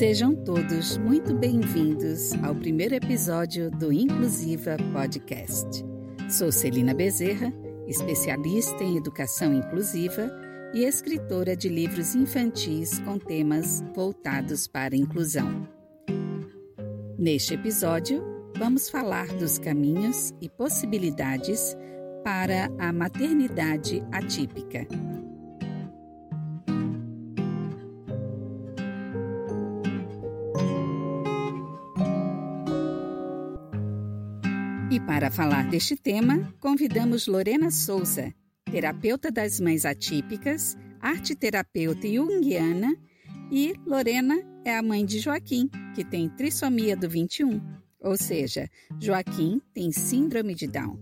Sejam todos muito bem-vindos ao primeiro episódio do Inclusiva Podcast. Sou Celina Bezerra, especialista em educação inclusiva e escritora de livros infantis com temas voltados para a inclusão. Neste episódio, vamos falar dos caminhos e possibilidades para a maternidade atípica. E para falar deste tema, convidamos Lorena Souza, terapeuta das mães atípicas, arte terapeuta junguiana, e Lorena é a mãe de Joaquim, que tem trissomia do 21, ou seja, Joaquim tem síndrome de Down.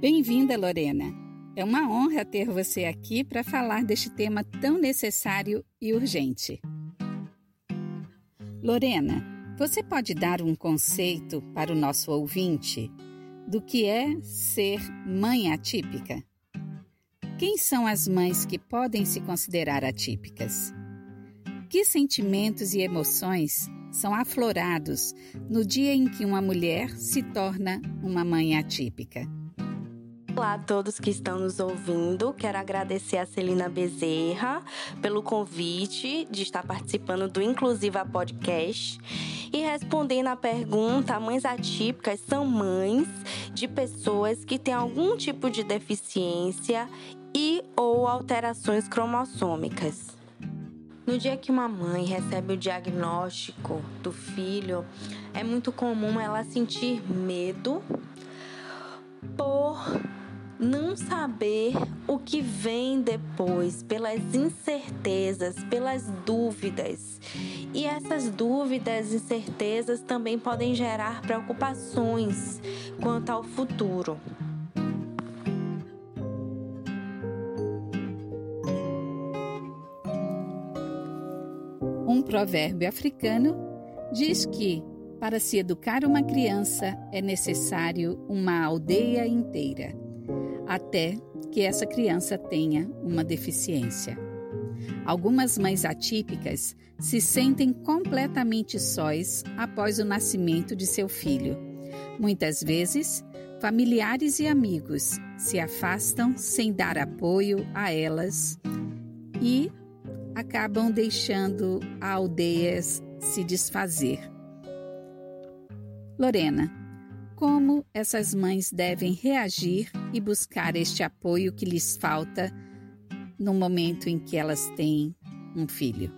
Bem-vinda, Lorena. É uma honra ter você aqui para falar deste tema tão necessário e urgente. Lorena, você pode dar um conceito para o nosso ouvinte do que é ser mãe atípica? Quem são as mães que podem se considerar atípicas? Que sentimentos e emoções são aflorados no dia em que uma mulher se torna uma mãe atípica? Olá a todos que estão nos ouvindo. Quero agradecer a Celina Bezerra pelo convite de estar participando do Inclusiva Podcast. E respondendo à pergunta, mães atípicas são mães de pessoas que têm algum tipo de deficiência e ou alterações cromossômicas. No dia que uma mãe recebe o diagnóstico do filho, é muito comum ela sentir medo por não saber o que vem depois, pelas incertezas, pelas dúvidas. E essas dúvidas e incertezas também podem gerar preocupações quanto ao futuro. Um provérbio africano diz que, para se educar uma criança, é necessário uma aldeia inteira até que essa criança tenha uma deficiência. Algumas mães atípicas se sentem completamente sós após o nascimento de seu filho. Muitas vezes, familiares e amigos se afastam sem dar apoio a elas e acabam deixando a aldeia se desfazer. Lorena, como essas mães devem reagir e buscar este apoio que lhes falta no momento em que elas têm um filho.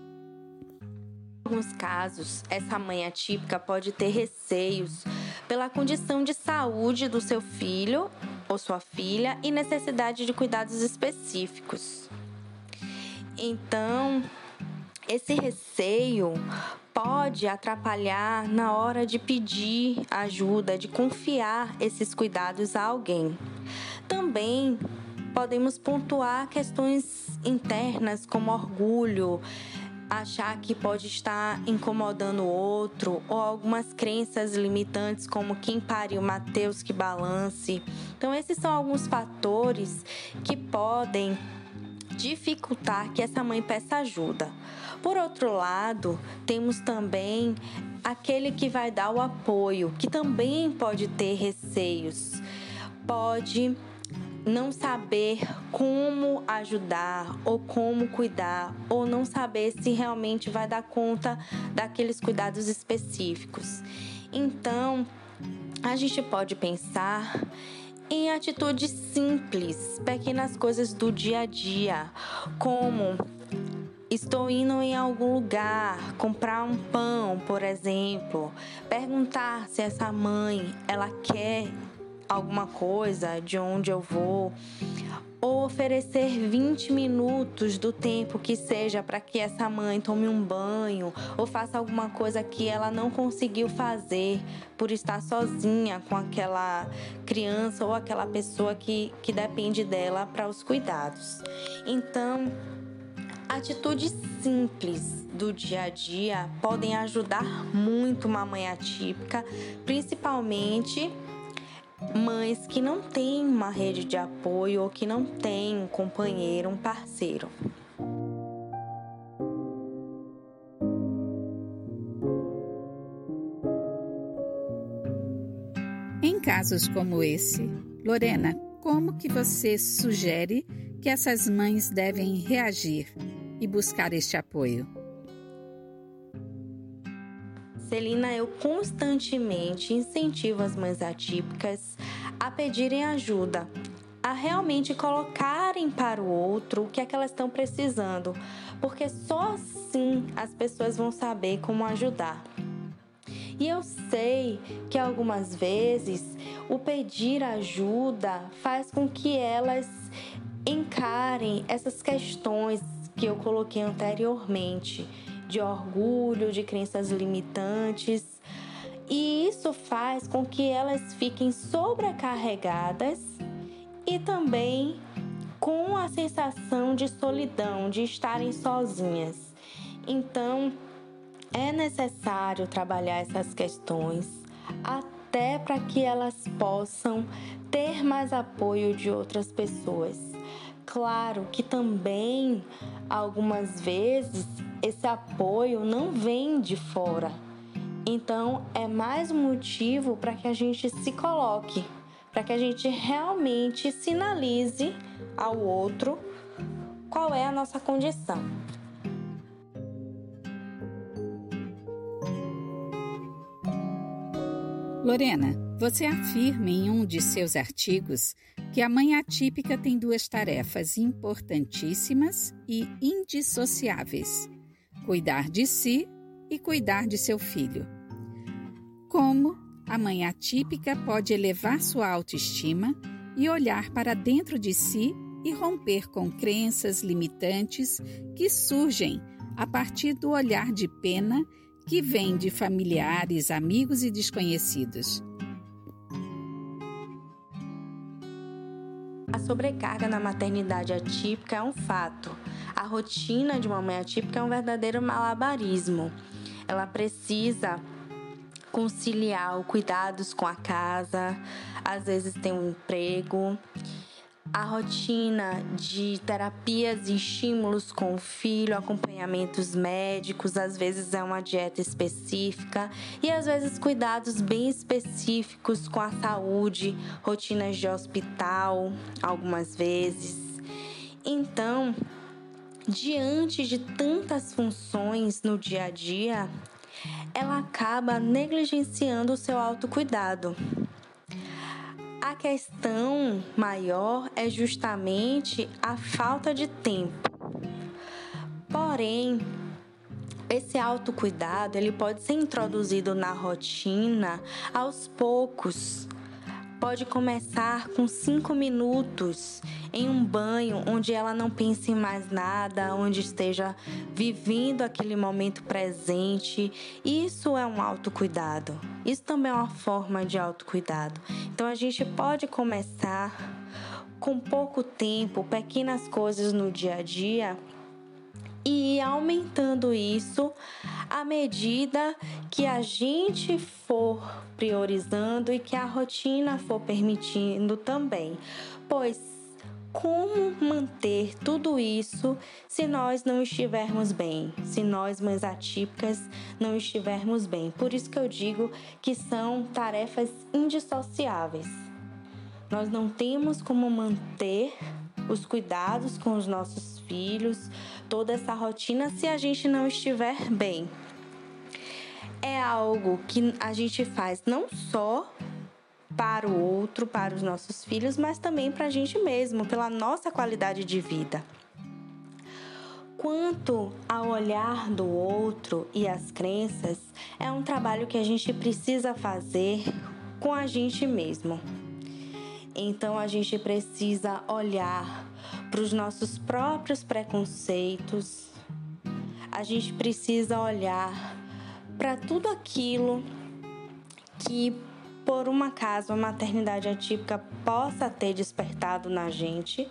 Em alguns casos, essa mãe atípica pode ter receios pela condição de saúde do seu filho ou sua filha e necessidade de cuidados específicos. Então, esse receio pode atrapalhar na hora de pedir ajuda, de confiar esses cuidados a alguém. Também podemos pontuar questões internas como orgulho, achar que pode estar incomodando o outro, ou algumas crenças limitantes, como quem pariu Mateus que balance. Então, esses são alguns fatores que podem dificultar que essa mãe peça ajuda. Por outro lado, temos também aquele que vai dar o apoio, que também pode ter receios, pode não saber como ajudar ou como cuidar, ou não saber se realmente vai dar conta daqueles cuidados específicos. Então, a gente pode pensar em atitudes simples, pequenas coisas do dia a dia, como Estou indo em algum lugar, comprar um pão, por exemplo, perguntar se essa mãe ela quer alguma coisa, de onde eu vou, ou oferecer 20 minutos do tempo que seja para que essa mãe tome um banho ou faça alguma coisa que ela não conseguiu fazer por estar sozinha com aquela criança ou aquela pessoa que, que depende dela para os cuidados. Então, Atitudes simples do dia a dia podem ajudar muito uma mãe atípica, principalmente mães que não têm uma rede de apoio ou que não têm um companheiro, um parceiro. Em casos como esse, Lorena, como que você sugere que essas mães devem reagir e buscar este apoio? Celina, eu constantemente incentivo as mães atípicas a pedirem ajuda, a realmente colocarem para o outro o que é que elas estão precisando, porque só assim as pessoas vão saber como ajudar. E eu sei que algumas vezes o pedir ajuda faz com que elas encarem essas questões que eu coloquei anteriormente de orgulho, de crenças limitantes. E isso faz com que elas fiquem sobrecarregadas e também com a sensação de solidão, de estarem sozinhas. Então, é necessário trabalhar essas questões até para que elas possam ter mais apoio de outras pessoas. Claro que também algumas vezes esse apoio não vem de fora. Então é mais um motivo para que a gente se coloque, para que a gente realmente sinalize ao outro qual é a nossa condição. Lorena, você afirma em um de seus artigos que a mãe atípica tem duas tarefas importantíssimas e indissociáveis: cuidar de si e cuidar de seu filho. Como a mãe atípica pode elevar sua autoestima e olhar para dentro de si e romper com crenças limitantes que surgem a partir do olhar de pena que vem de familiares, amigos e desconhecidos. Sobrecarga na maternidade atípica é um fato. A rotina de uma mãe atípica é um verdadeiro malabarismo. Ela precisa conciliar cuidados com a casa, às vezes tem um emprego a rotina de terapias e estímulos com o filho, acompanhamentos médicos, às vezes é uma dieta específica e às vezes cuidados bem específicos com a saúde, rotinas de hospital, algumas vezes. Então, diante de tantas funções no dia a dia, ela acaba negligenciando o seu autocuidado. Questão maior é justamente a falta de tempo. Porém, esse autocuidado ele pode ser introduzido na rotina aos poucos. Pode começar com cinco minutos em um banho onde ela não pense em mais nada, onde esteja vivendo aquele momento presente. Isso é um autocuidado. Isso também é uma forma de autocuidado. Então a gente pode começar com pouco tempo, pequenas coisas no dia a dia e ir aumentando isso à medida que a gente for priorizando e que a rotina for permitindo também. Pois como manter tudo isso se nós não estivermos bem, se nós, mães atípicas, não estivermos bem. Por isso que eu digo que são tarefas indissociáveis. Nós não temos como manter os cuidados com os nossos filhos, toda essa rotina, se a gente não estiver bem. É algo que a gente faz não só para o outro, para os nossos filhos, mas também para a gente mesmo, pela nossa qualidade de vida. Quanto ao olhar do outro e as crenças, é um trabalho que a gente precisa fazer com a gente mesmo. Então a gente precisa olhar para os nossos próprios preconceitos, a gente precisa olhar para tudo aquilo que por um acaso a maternidade atípica possa ter despertado na gente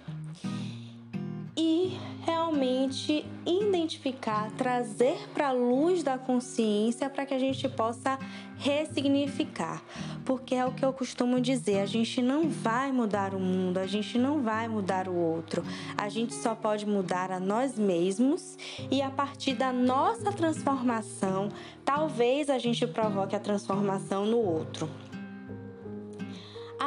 e realmente identificar, trazer para a luz da consciência para que a gente possa ressignificar. Porque é o que eu costumo dizer: a gente não vai mudar o mundo, a gente não vai mudar o outro, a gente só pode mudar a nós mesmos e a partir da nossa transformação, talvez a gente provoque a transformação no outro.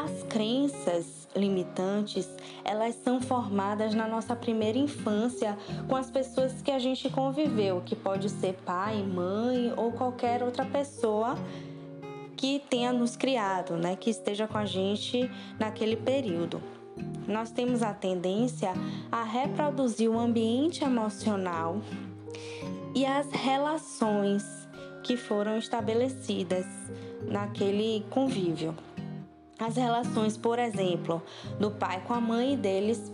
As crenças limitantes, elas são formadas na nossa primeira infância com as pessoas que a gente conviveu, que pode ser pai, mãe ou qualquer outra pessoa que tenha nos criado, né, que esteja com a gente naquele período. Nós temos a tendência a reproduzir o ambiente emocional e as relações que foram estabelecidas naquele convívio. As relações, por exemplo, do pai com a mãe deles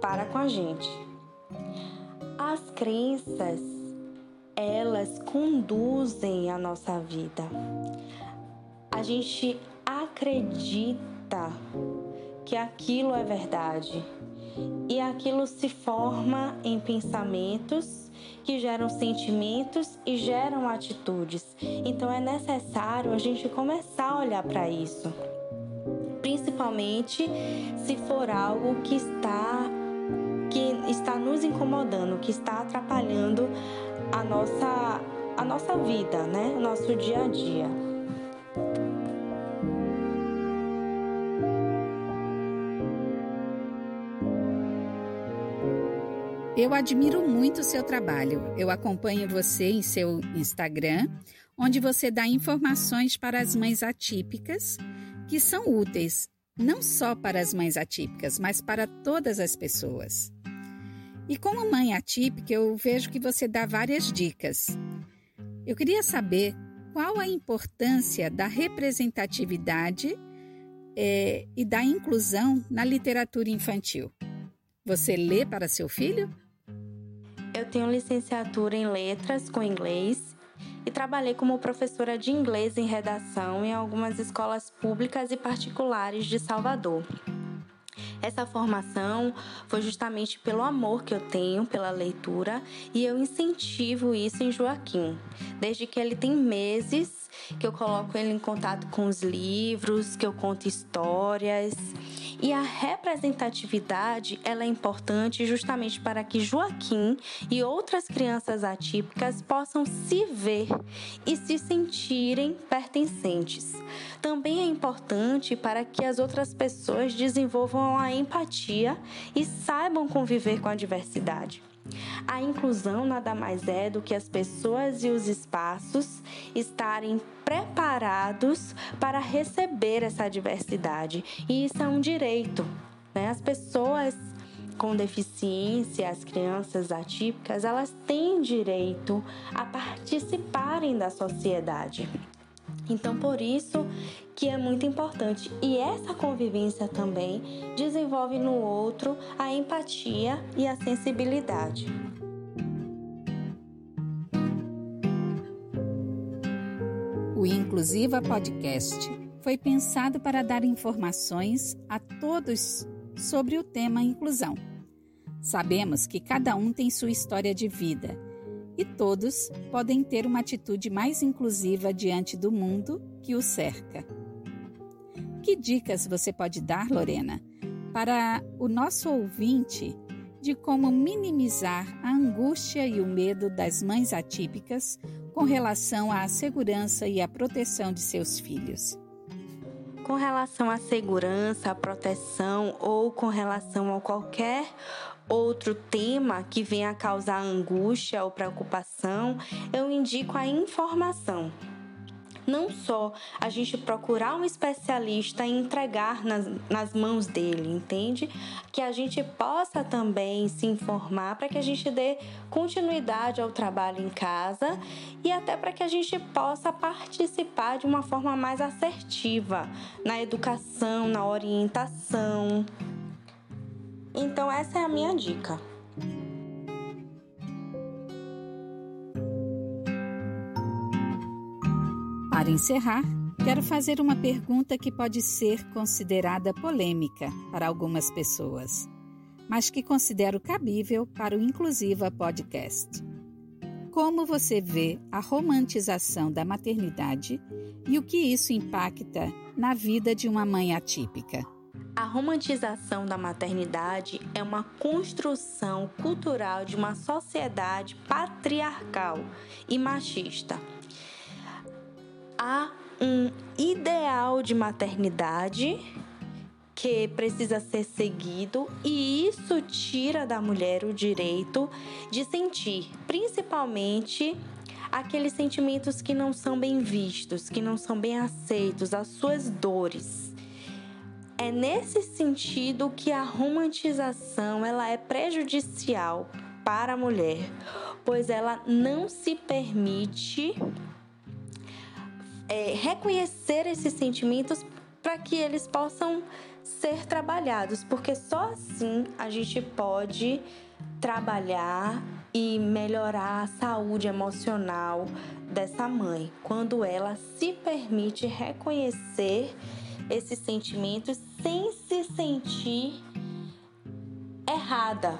para com a gente. As crenças, elas conduzem a nossa vida. A gente acredita que aquilo é verdade e aquilo se forma em pensamentos que geram sentimentos e geram atitudes. Então é necessário a gente começar a olhar para isso principalmente se for algo que está que está nos incomodando, que está atrapalhando a nossa a nossa vida, né? O nosso dia a dia. Eu admiro muito o seu trabalho. Eu acompanho você em seu Instagram, onde você dá informações para as mães atípicas que são úteis não só para as mães atípicas, mas para todas as pessoas. E como mãe atípica, eu vejo que você dá várias dicas. Eu queria saber qual a importância da representatividade é, e da inclusão na literatura infantil. Você lê para seu filho? Eu tenho licenciatura em letras com inglês e trabalhei como professora de inglês em redação em algumas escolas públicas e particulares de Salvador. Essa formação foi justamente pelo amor que eu tenho pela leitura e eu incentivo isso em Joaquim. Desde que ele tem meses que eu coloco ele em contato com os livros, que eu conto histórias. E a representatividade ela é importante justamente para que Joaquim e outras crianças atípicas possam se ver e se sentirem pertencentes. Também é importante para que as outras pessoas desenvolvam a empatia e saibam conviver com a diversidade. A inclusão nada mais é do que as pessoas e os espaços estarem preparados para receber essa diversidade. E isso é um direito. Né? As pessoas com deficiência, as crianças atípicas, elas têm direito a participarem da sociedade. Então, por isso que é muito importante. E essa convivência também desenvolve no outro a empatia e a sensibilidade. O Inclusiva Podcast foi pensado para dar informações a todos sobre o tema inclusão. Sabemos que cada um tem sua história de vida e todos podem ter uma atitude mais inclusiva diante do mundo que o cerca. Que dicas você pode dar, Lorena, para o nosso ouvinte de como minimizar a angústia e o medo das mães atípicas com relação à segurança e à proteção de seus filhos? Com relação à segurança, à proteção ou com relação a qualquer outro tema que venha a causar angústia ou preocupação, eu indico a informação. Não só a gente procurar um especialista e entregar nas, nas mãos dele, entende? Que a gente possa também se informar para que a gente dê continuidade ao trabalho em casa e até para que a gente possa participar de uma forma mais assertiva na educação, na orientação. Então, essa é a minha dica. Para encerrar, quero fazer uma pergunta que pode ser considerada polêmica para algumas pessoas, mas que considero cabível para o Inclusiva Podcast. Como você vê a romantização da maternidade e o que isso impacta na vida de uma mãe atípica? A romantização da maternidade é uma construção cultural de uma sociedade patriarcal e machista. Há um ideal de maternidade que precisa ser seguido e isso tira da mulher o direito de sentir, principalmente aqueles sentimentos que não são bem vistos, que não são bem aceitos, as suas dores. É nesse sentido que a romantização ela é prejudicial para a mulher, pois ela não se permite é, reconhecer esses sentimentos para que eles possam ser trabalhados, porque só assim a gente pode trabalhar e melhorar a saúde emocional dessa mãe, quando ela se permite reconhecer esses sentimentos sem se sentir errada,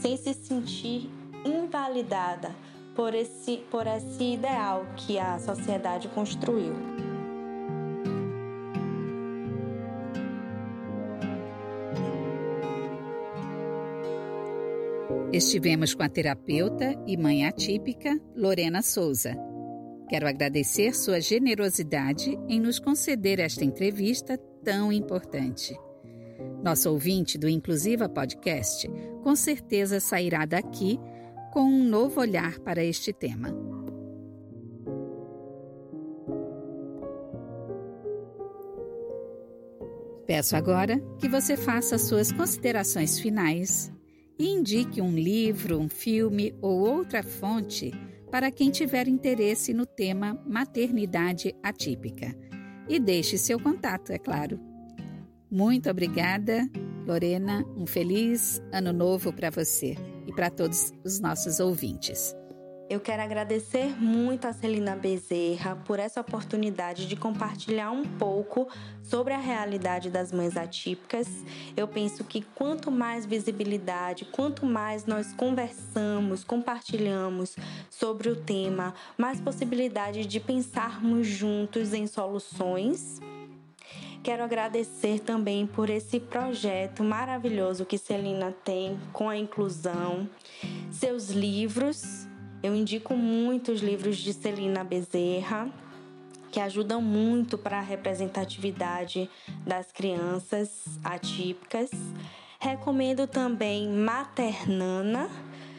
sem se sentir invalidada por esse, por esse ideal que a sociedade construiu. Estivemos com a terapeuta e mãe atípica Lorena Souza. Quero agradecer sua generosidade em nos conceder esta entrevista tão importante. Nosso ouvinte do Inclusiva Podcast com certeza sairá daqui com um novo olhar para este tema. Peço agora que você faça suas considerações finais e indique um livro, um filme ou outra fonte para quem tiver interesse no tema maternidade atípica. E deixe seu contato, é claro. Muito obrigada, Lorena. Um feliz ano novo para você e para todos os nossos ouvintes. Eu quero agradecer muito a Celina Bezerra por essa oportunidade de compartilhar um pouco sobre a realidade das mães atípicas. Eu penso que quanto mais visibilidade, quanto mais nós conversamos, compartilhamos sobre o tema, mais possibilidade de pensarmos juntos em soluções. Quero agradecer também por esse projeto maravilhoso que Celina tem com a inclusão, seus livros eu indico muito os livros de Celina Bezerra, que ajudam muito para a representatividade das crianças atípicas. Recomendo também Maternana,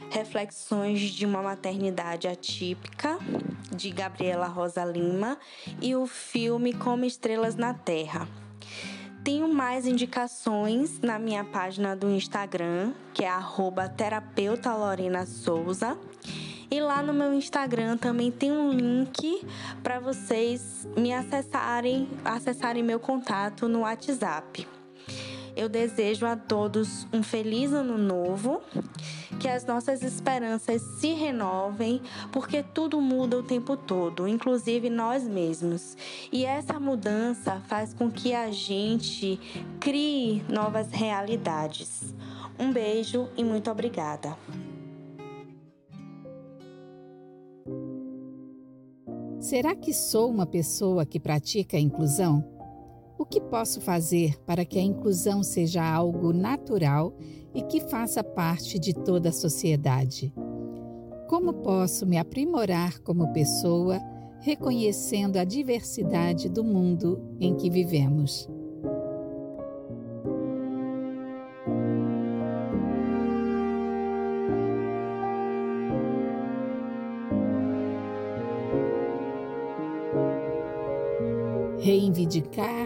Reflexões de uma Maternidade Atípica, de Gabriela Rosa Lima, e o filme Como Estrelas na Terra. Tenho mais indicações na minha página do Instagram, que é terapeuta Lorena Souza. E lá no meu Instagram também tem um link para vocês me acessarem, acessarem meu contato no WhatsApp. Eu desejo a todos um feliz ano novo, que as nossas esperanças se renovem, porque tudo muda o tempo todo, inclusive nós mesmos. E essa mudança faz com que a gente crie novas realidades. Um beijo e muito obrigada. Será que sou uma pessoa que pratica a inclusão? O que posso fazer para que a inclusão seja algo natural e que faça parte de toda a sociedade? Como posso me aprimorar como pessoa, reconhecendo a diversidade do mundo em que vivemos? Reivindicar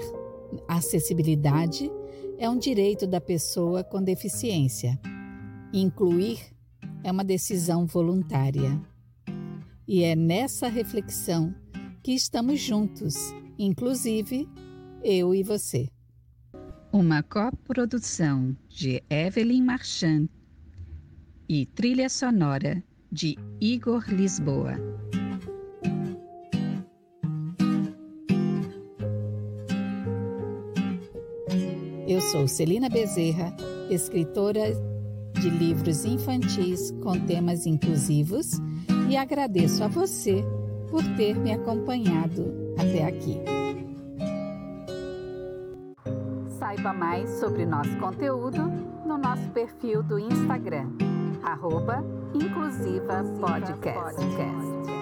acessibilidade é um direito da pessoa com deficiência. Incluir é uma decisão voluntária. E é nessa reflexão que estamos juntos, inclusive eu e você. Uma coprodução de Evelyn Marchand e trilha sonora de Igor Lisboa. Sou Celina Bezerra, escritora de livros infantis com temas inclusivos e agradeço a você por ter me acompanhado até aqui. Saiba mais sobre nosso conteúdo no nosso perfil do Instagram, arroba Inclusiva Podcast.